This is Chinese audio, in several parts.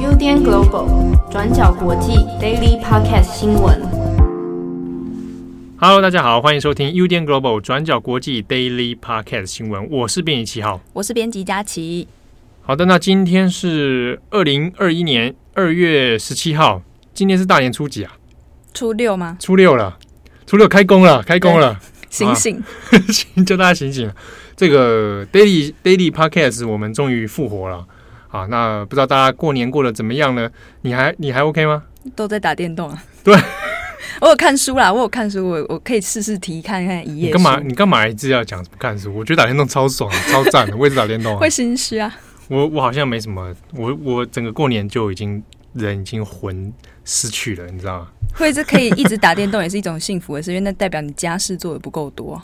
UDN Global 转角国际 Daily Podcast 新闻。Hello，大家好，欢迎收听 UDN Global 转角国际 Daily Podcast 新闻。我是编辑七号，我是编辑佳琪。好的，那今天是二零二一年二月十七号，今天是大年初几啊？初六吗？初六了，初六开工了，开工了，醒醒，叫、啊、大家醒醒。这个 Daily Daily Podcast 我们终于复活了啊！那不知道大家过年过得怎么样呢？你还你还 OK 吗？都在打电动啊。对，我有看书啦，我有看书，我我可以试试题看看一页。你干嘛？你干嘛一直要讲看书？我觉得打电动超爽，超赞的。我一直打电动、啊，会心虚啊。我我好像没什么，我我整个过年就已经人已经魂失去了，你知道吗？会是可以一直打电动，也是一种幸福的事，因为那代表你家事做的不够多。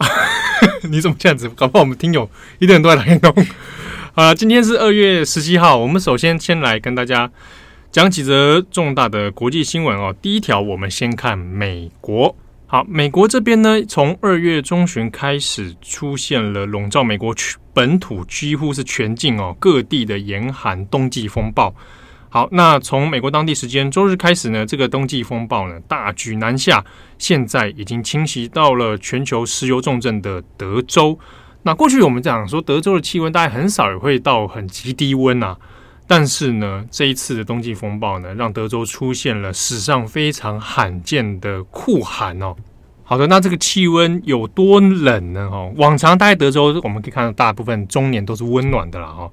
你怎么这样子？搞不好我们听友一堆人都在打电动。啊，今天是二月十七号，我们首先先来跟大家讲几则重大的国际新闻哦。第一条，我们先看美国。好，美国这边呢，从二月中旬开始出现了笼罩美国本土几乎是全境哦各地的严寒冬季风暴。好，那从美国当地时间周日开始呢，这个冬季风暴呢大举南下，现在已经侵袭到了全球石油重镇的德州。那过去我们讲说德州的气温大概很少也会到很极低温啊，但是呢，这一次的冬季风暴呢，让德州出现了史上非常罕见的酷寒哦。好的，那这个气温有多冷呢？哈，往常大概德州我们可以看到大部分中年都是温暖的啦，哈，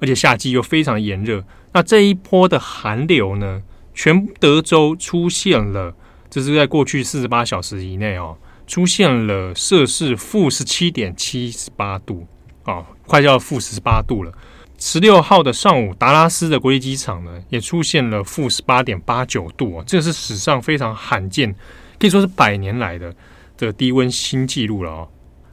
而且夏季又非常炎热。那这一波的寒流呢，全德州出现了，这是在过去四十八小时以内哦，出现了摄氏负十七点七十八度啊，快要负十八度了。十六号的上午，达拉斯的国际机场呢，也出现了负十八点八九度哦，这是史上非常罕见。可以说是百年来的的低温新纪录了哦。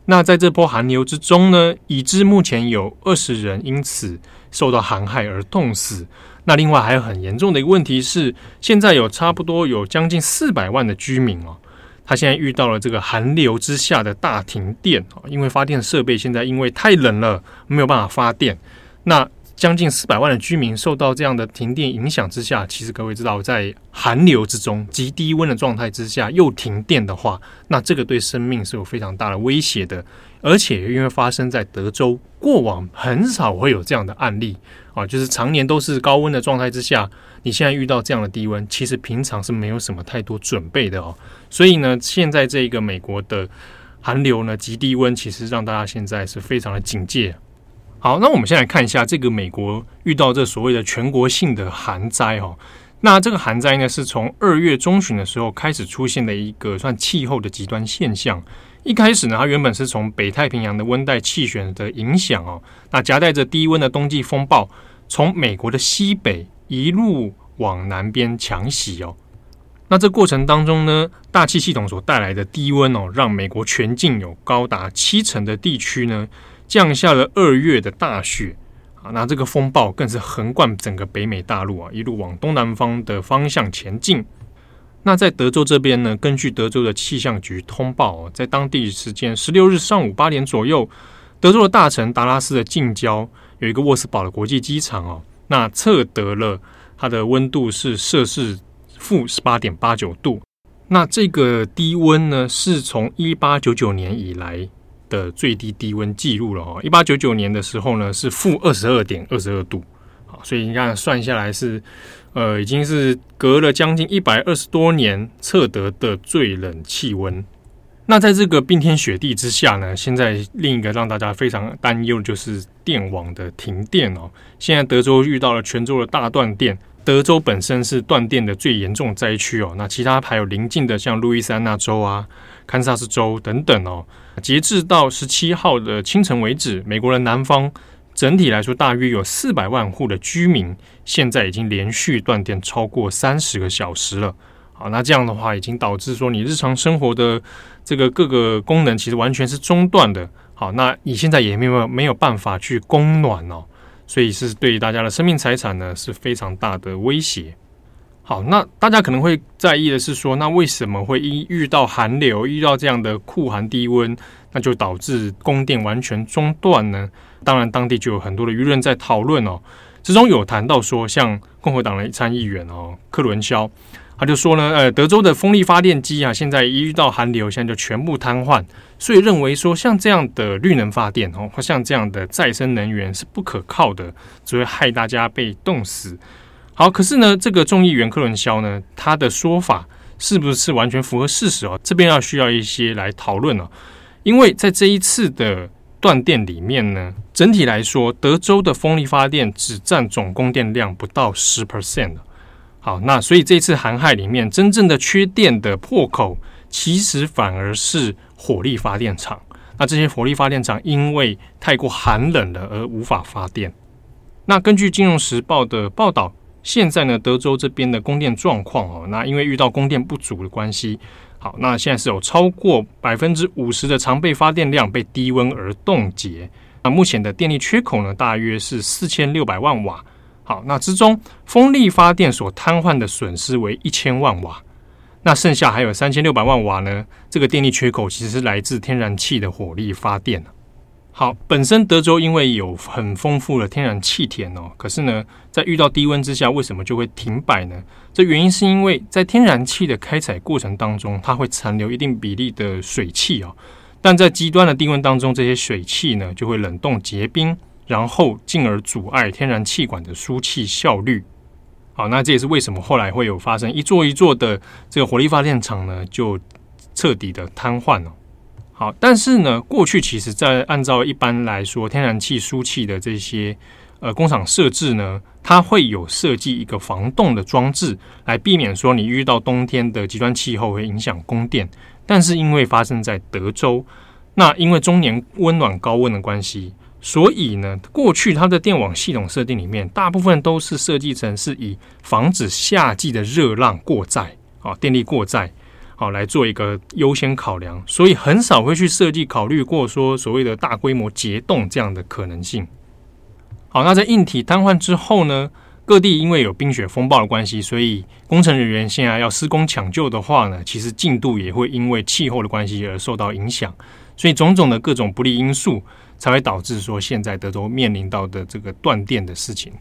那在这波寒流之中呢，已知目前有二十人因此受到寒害而冻死。那另外还有很严重的一个问题是，现在有差不多有将近四百万的居民哦，他现在遇到了这个寒流之下的大停电哦，因为发电设备现在因为太冷了，没有办法发电。那将近四百万的居民受到这样的停电影响之下，其实各位知道，在寒流之中、极低温的状态之下又停电的话，那这个对生命是有非常大的威胁的。而且因为发生在德州，过往很少会有这样的案例啊，就是常年都是高温的状态之下，你现在遇到这样的低温，其实平常是没有什么太多准备的哦。所以呢，现在这个美国的寒流呢，极低温，其实让大家现在是非常的警戒。好，那我们先来看一下这个美国遇到这所谓的全国性的寒灾哦。那这个寒灾呢，是从二月中旬的时候开始出现的一个算气候的极端现象。一开始呢，它原本是从北太平洋的温带气旋的影响哦，那夹带着低温的冬季风暴，从美国的西北一路往南边强袭哦。那这过程当中呢，大气系统所带来的低温哦，让美国全境有高达七成的地区呢。降下了二月的大雪啊，那这个风暴更是横贯整个北美大陆啊，一路往东南方的方向前进。那在德州这边呢，根据德州的气象局通报，在当地时间十六日上午八点左右，德州的大城达拉斯的近郊有一个沃斯堡的国际机场哦，那测得了它的温度是摄氏负十八点八九度。那这个低温呢，是从一八九九年以来的最低低温记录了哈，一八九九年的时候呢，是负二十二点二十二度，好，所以你看算下来是，呃，已经是隔了将近一百二十多年测得的最冷气温。那在这个冰天雪地之下呢，现在另一个让大家非常担忧的就是电网的停电哦。现在德州遇到了全州的大断电。德州本身是断电的最严重灾区哦，那其他还有邻近的像路易斯安那州啊、堪萨斯州等等哦。截至到十七号的清晨为止，美国的南方整体来说大约有四百万户的居民现在已经连续断电超过三十个小时了。好，那这样的话已经导致说你日常生活的这个各个功能其实完全是中断的。好，那你现在也没有没有办法去供暖哦。所以是对大家的生命财产呢是非常大的威胁。好，那大家可能会在意的是说，那为什么会一遇到寒流，遇到这样的酷寒低温，那就导致供电完全中断呢？当然，当地就有很多的舆论在讨论哦。之中有谈到说，像共和党的参议员哦，克伦肖，他就说呢，呃，德州的风力发电机啊，现在一遇到寒流，现在就全部瘫痪，所以认为说，像这样的绿能发电哦，或像这样的再生能源是不可靠的，只会害大家被冻死。好，可是呢，这个众议员克伦肖呢，他的说法是不是完全符合事实哦？这边要需要一些来讨论哦，因为在这一次的断电里面呢，整体来说，德州的风力发电只占总供电量不到十 percent。好，那所以这次寒害里面，真正的缺电的破口，其实反而是火力发电厂。那这些火力发电厂因为太过寒冷了而无法发电。那根据《金融时报》的报道。现在呢，德州这边的供电状况哦，那因为遇到供电不足的关系，好，那现在是有超过百分之五十的常备发电量被低温而冻结。那目前的电力缺口呢，大约是四千六百万瓦。好，那之中风力发电所瘫痪的损失为一千万瓦，那剩下还有三千六百万瓦呢，这个电力缺口其实是来自天然气的火力发电。好，本身德州因为有很丰富的天然气田哦，可是呢，在遇到低温之下，为什么就会停摆呢？这原因是因为在天然气的开采过程当中，它会残留一定比例的水汽哦，但在极端的低温当中，这些水汽呢就会冷冻结冰，然后进而阻碍天然气管的输气效率。好，那这也是为什么后来会有发生一座一座的这个火力发电厂呢，就彻底的瘫痪了。好，但是呢，过去其实，在按照一般来说，天然气输气的这些呃工厂设置呢，它会有设计一个防冻的装置，来避免说你遇到冬天的极端气候会影响供电。但是因为发生在德州，那因为中年温暖高温的关系，所以呢，过去它的电网系统设定里面，大部分都是设计成是以防止夏季的热浪过载啊，电力过载。好，来做一个优先考量，所以很少会去设计考虑过说所谓的大规模结冻这样的可能性。好，那在硬体瘫痪之后呢，各地因为有冰雪风暴的关系，所以工程人员现在要施工抢救的话呢，其实进度也会因为气候的关系而受到影响，所以种种的各种不利因素才会导致说现在德州面临到的这个断电的事情。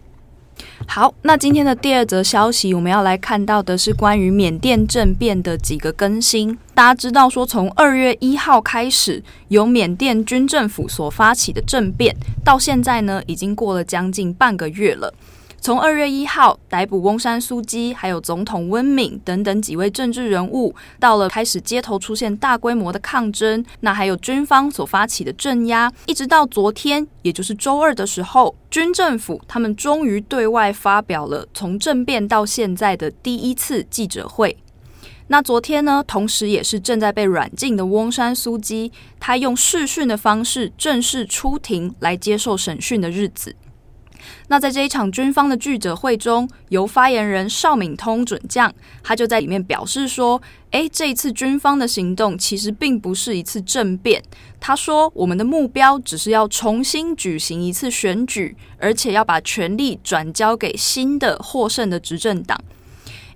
好，那今天的第二则消息，我们要来看到的是关于缅甸政变的几个更新。大家知道说，从二月一号开始，由缅甸军政府所发起的政变，到现在呢，已经过了将近半个月了。从二月一号逮捕翁山苏姬，还有总统温敏等等几位政治人物，到了开始街头出现大规模的抗争，那还有军方所发起的镇压，一直到昨天，也就是周二的时候，军政府他们终于对外发表了从政变到现在的第一次记者会。那昨天呢，同时也是正在被软禁的翁山苏姬，他用视讯的方式正式出庭来接受审讯的日子。那在这一场军方的记者会中，由发言人邵敏通准将，他就在里面表示说：“诶，这一次军方的行动其实并不是一次政变。他说，我们的目标只是要重新举行一次选举，而且要把权力转交给新的获胜的执政党。”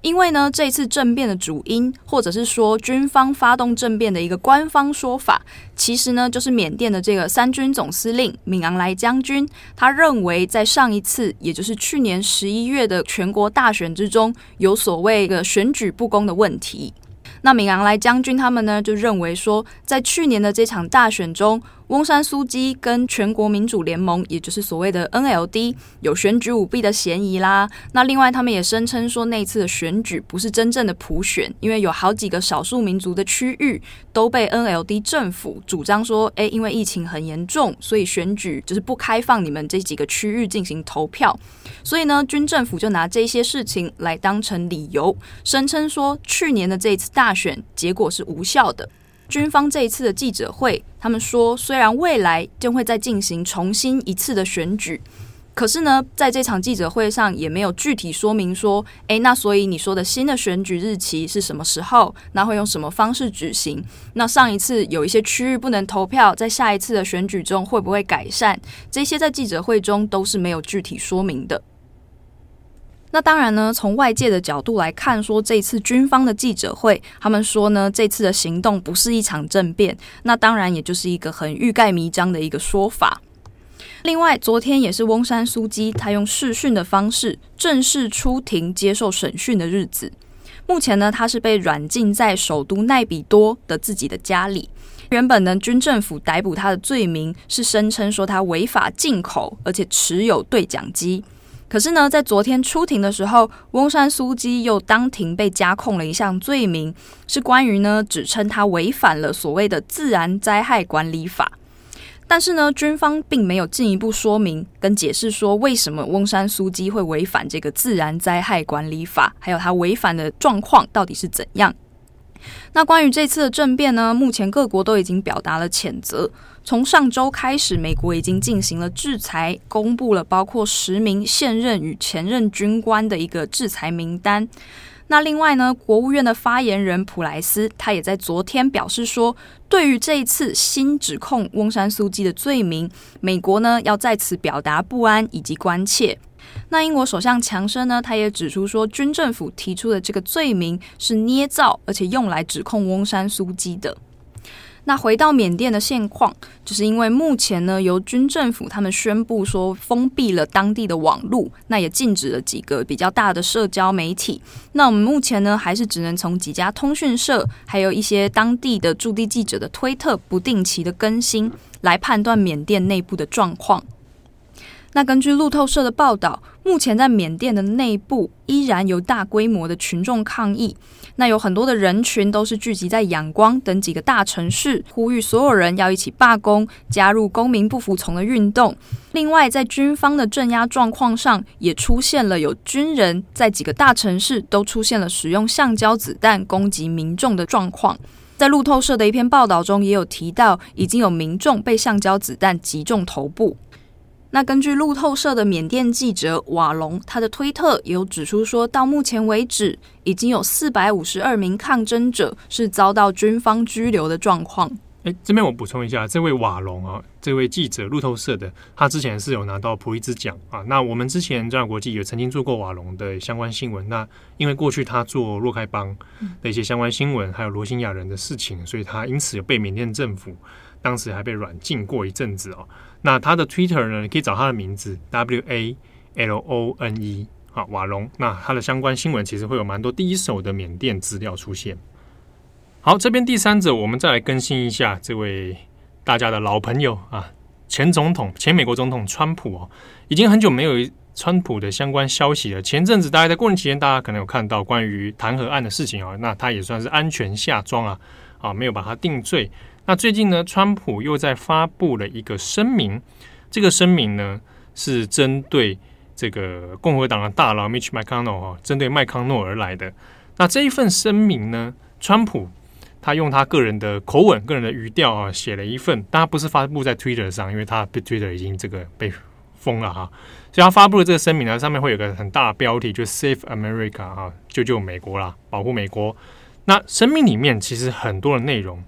因为呢，这次政变的主因，或者是说军方发动政变的一个官方说法，其实呢，就是缅甸的这个三军总司令敏昂莱将军，他认为在上一次，也就是去年十一月的全国大选之中，有所谓的选举不公的问题。那敏昂莱将军他们呢，就认为说，在去年的这场大选中，翁山苏姬跟全国民主联盟，也就是所谓的 NLD，有选举舞弊的嫌疑啦。那另外，他们也声称说，那次的选举不是真正的普选，因为有好几个少数民族的区域都被 NLD 政府主张说，诶，因为疫情很严重，所以选举就是不开放你们这几个区域进行投票。所以呢，军政府就拿这些事情来当成理由，声称说，去年的这次大选结果是无效的。军方这一次的记者会，他们说，虽然未来将会再进行重新一次的选举，可是呢，在这场记者会上也没有具体说明说，诶，那所以你说的新的选举日期是什么时候？那会用什么方式举行？那上一次有一些区域不能投票，在下一次的选举中会不会改善？这些在记者会中都是没有具体说明的。那当然呢，从外界的角度来看，说这次军方的记者会，他们说呢，这次的行动不是一场政变，那当然也就是一个很欲盖弥彰的一个说法。另外，昨天也是翁山苏姬他用视讯的方式正式出庭接受审讯的日子。目前呢，他是被软禁在首都奈比多的自己的家里。原本呢，军政府逮捕他的罪名是声称说他违法进口，而且持有对讲机。可是呢，在昨天出庭的时候，翁山苏姬又当庭被加控了一项罪名，是关于呢，指称他违反了所谓的自然灾害管理法。但是呢，军方并没有进一步说明跟解释说，为什么翁山苏姬会违反这个自然灾害管理法，还有他违反的状况到底是怎样。那关于这次的政变呢，目前各国都已经表达了谴责。从上周开始，美国已经进行了制裁，公布了包括十名现任与前任军官的一个制裁名单。那另外呢，国务院的发言人普莱斯他也在昨天表示说，对于这一次新指控翁山苏姬的罪名，美国呢要在此表达不安以及关切。那英国首相强生呢，他也指出说，军政府提出的这个罪名是捏造，而且用来指控翁山苏姬的。那回到缅甸的现况，就是因为目前呢，由军政府他们宣布说封闭了当地的网络，那也禁止了几个比较大的社交媒体。那我们目前呢，还是只能从几家通讯社，还有一些当地的驻地记者的推特不定期的更新，来判断缅甸内部的状况。那根据路透社的报道，目前在缅甸的内部依然有大规模的群众抗议。那有很多的人群都是聚集在仰光等几个大城市，呼吁所有人要一起罢工，加入公民不服从的运动。另外，在军方的镇压状况上，也出现了有军人在几个大城市都出现了使用橡胶子弹攻击民众的状况。在路透社的一篇报道中，也有提到已经有民众被橡胶子弹击中头部。那根据路透社的缅甸记者瓦隆，他的推特也有指出说，到目前为止，已经有四百五十二名抗争者是遭到军方拘留的状况。诶，这边我补充一下，这位瓦隆啊，这位记者，路透社的，他之前是有拿到普利兹奖啊。那我们之前中亚国际也曾经做过瓦隆的相关新闻。那因为过去他做洛开邦的一些相关新闻，还有罗兴亚人的事情，所以他因此有被缅甸政府当时还被软禁过一阵子哦。那他的 Twitter 呢？你可以找他的名字 W A L O N E 啊，瓦隆。那他的相关新闻其实会有蛮多第一手的缅甸资料出现。好，这边第三者，我们再来更新一下这位大家的老朋友啊，前总统、前美国总统川普哦，已经很久没有川普的相关消息了。前阵子大家在过年期间，大家可能有看到关于弹劾案的事情啊，那他也算是安全下庄啊，啊，没有把他定罪。那最近呢，川普又在发布了一个声明，这个声明呢是针对这个共和党的大佬 Mitch McConnell 哈，针对麦康诺而来的。那这一份声明呢，川普他用他个人的口吻、个人的语调啊，写了一份，但他不是发布在 Twitter 上，因为他被 Twitter 已经这个被封了哈，所以他发布的这个声明呢，上面会有个很大的标题，就 Save America 啊，救救美国啦，保护美国。那声明里面其实很多的内容。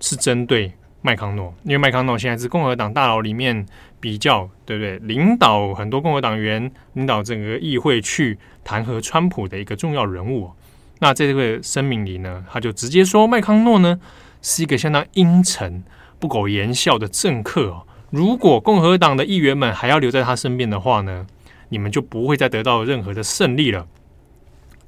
是针对麦康诺，因为麦康诺现在是共和党大佬里面比较对不对？领导很多共和党员，领导整个议会去弹劾川普的一个重要人物。那在这个声明里呢，他就直接说麦康诺呢是一个相当阴沉、不苟言笑的政客哦。如果共和党的议员们还要留在他身边的话呢，你们就不会再得到任何的胜利了。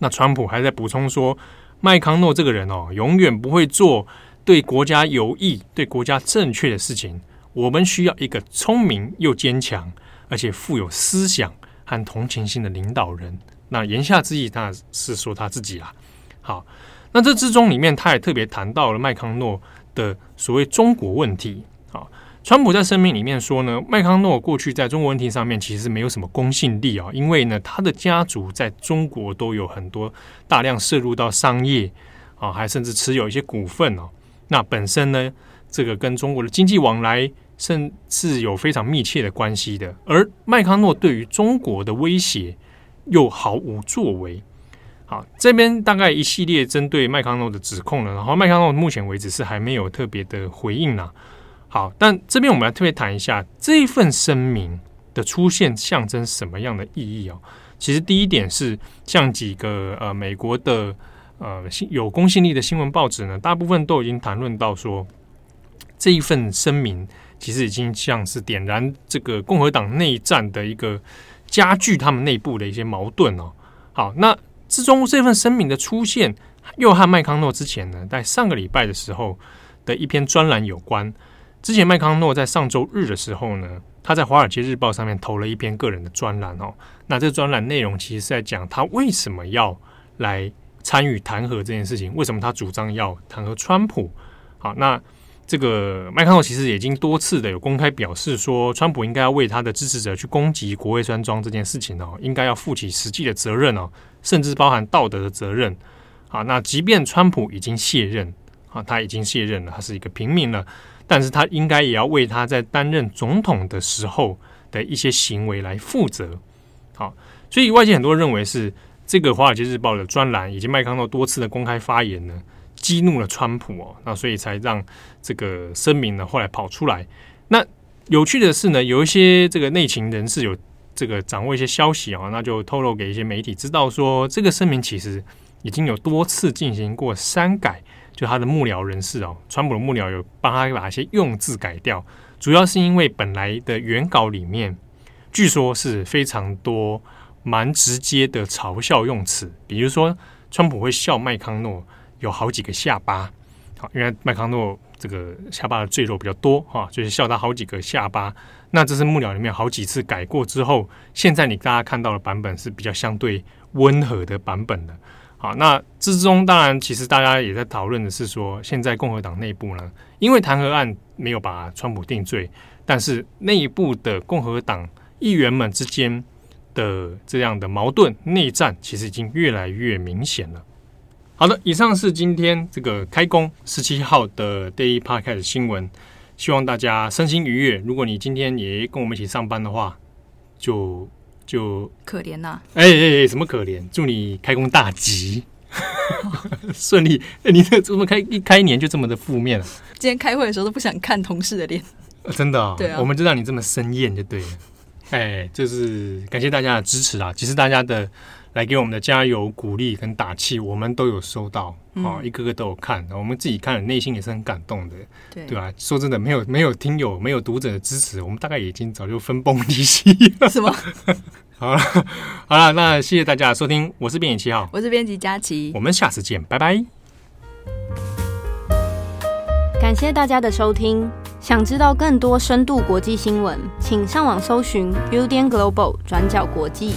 那川普还在补充说，麦康诺这个人哦，永远不会做。对国家有益、对国家正确的事情，我们需要一个聪明又坚强，而且富有思想和同情心的领导人。那言下之意，他是说他自己啦。好，那这之中里面，他也特别谈到了麦康诺的所谓中国问题。好，川普在声明里面说呢，麦康诺过去在中国问题上面其实没有什么公信力啊，因为呢，他的家族在中国都有很多大量涉入到商业啊，还甚至持有一些股份哦。那本身呢，这个跟中国的经济往来甚至有非常密切的关系的。而麦康诺对于中国的威胁又毫无作为。好，这边大概一系列针对麦康诺的指控了。然后麦康诺目前为止是还没有特别的回应呢。好，但这边我们来特别谈一下这一份声明的出现象征什么样的意义哦。其实第一点是，像几个呃美国的呃有公信力的新闻报纸呢，大部分都已经谈论到说，这一份声明其实已经像是点燃这个共和党内战的一个加剧他们内部的一些矛盾哦。好，那之中这份声明的出现，又和麦康诺之前呢，在上个礼拜的时候的一篇专栏有关。之前麦康诺在上周日的时候呢，他在《华尔街日报》上面投了一篇个人的专栏哦。那这专栏内容其实是在讲他为什么要来参与弹劾这件事情，为什么他主张要弹劾川普。好，那这个麦康诺其实已经多次的有公开表示说，川普应该要为他的支持者去攻击国会山庄这件事情哦，应该要负起实际的责任哦，甚至包含道德的责任。好，那即便川普已经卸任，啊，他已经卸任了，他是一个平民了，但是他应该也要为他在担任总统的时候的一些行为来负责。好，所以外界很多人认为是这个《华尔街日报》的专栏以及麦康诺多次的公开发言呢，激怒了川普哦，那所以才让这个声明呢后来跑出来。那有趣的是呢，有一些这个内情人士有这个掌握一些消息啊，那就透露给一些媒体知道说，这个声明其实。已经有多次进行过删改，就他的幕僚人士哦，川普的幕僚有帮他把一些用字改掉，主要是因为本来的原稿里面，据说是非常多蛮直接的嘲笑用词，比如说川普会笑麦康诺有好几个下巴，好，因为麦康诺这个下巴的赘肉比较多哈，就是笑他好几个下巴。那这是幕僚里面好几次改过之后，现在你大家看到的版本是比较相对温和的版本的。好，那之中当然，其实大家也在讨论的是说，现在共和党内部呢，因为弹劾案没有把川普定罪，但是内部的共和党议员们之间的这样的矛盾内战，其实已经越来越明显了。好的，以上是今天这个开工十七号的 Daily Podcast 的新闻，希望大家身心愉悦。如果你今天也跟我们一起上班的话，就。就可怜呐、啊！哎哎哎，什么可怜？祝你开工大吉，顺利！哎，你这怎么开一开年就这么的负面了？今天开会的时候都不想看同事的脸，真的、哦？对啊，我们就让你这么生厌就对了。哎，就是感谢大家的支持啊！其实大家的。来给我们的加油、鼓励跟打气，我们都有收到，啊，一个个都有看，我们自己看了，内心也是很感动的，对对吧？说真的，没有没有听友、没有读者的支持，我们大概已经早就分崩离析了，是吗？好了，好了，那谢谢大家的收听，我是编辑七号，我是编辑佳琪，我们下次见，拜拜。感谢大家的收听，想知道更多深度国际新闻，请上网搜寻 Udan Global 转角国际。